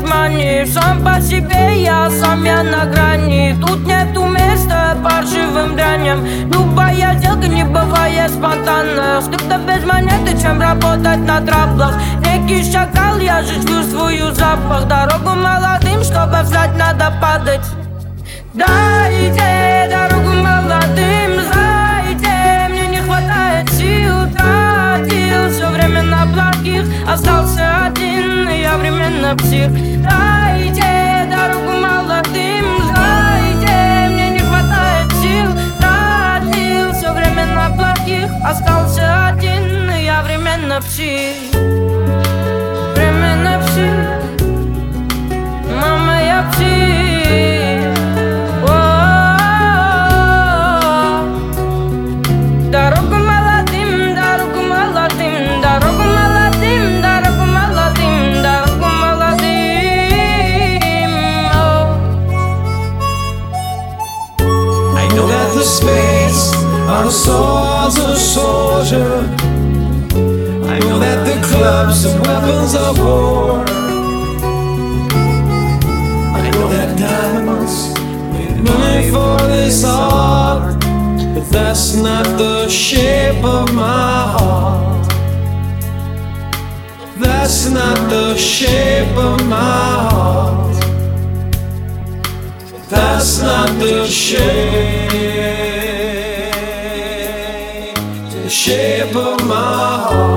мир сам по себе, я сам я на грани. Тут нету места паршивым дряням. Любая сделка не бывает спонтанно Скрипта без монеты, чем работать на траблах. Некий шакал, я же чувствую запах. Дорогу молодым, чтобы взять, надо падать один, я временно псих. Дайте дорогу молодым, знаете, мне не хватает сил. Тратил все время на плохих, остался один, я временно псих. Временно псих, мама, я псих space the swords of soldier. I know that the clubs are weapons of war. I know that diamonds need money for this art, but that's not the shape of my heart. That's not the shape of my heart. That's not the shape, the shape of my heart.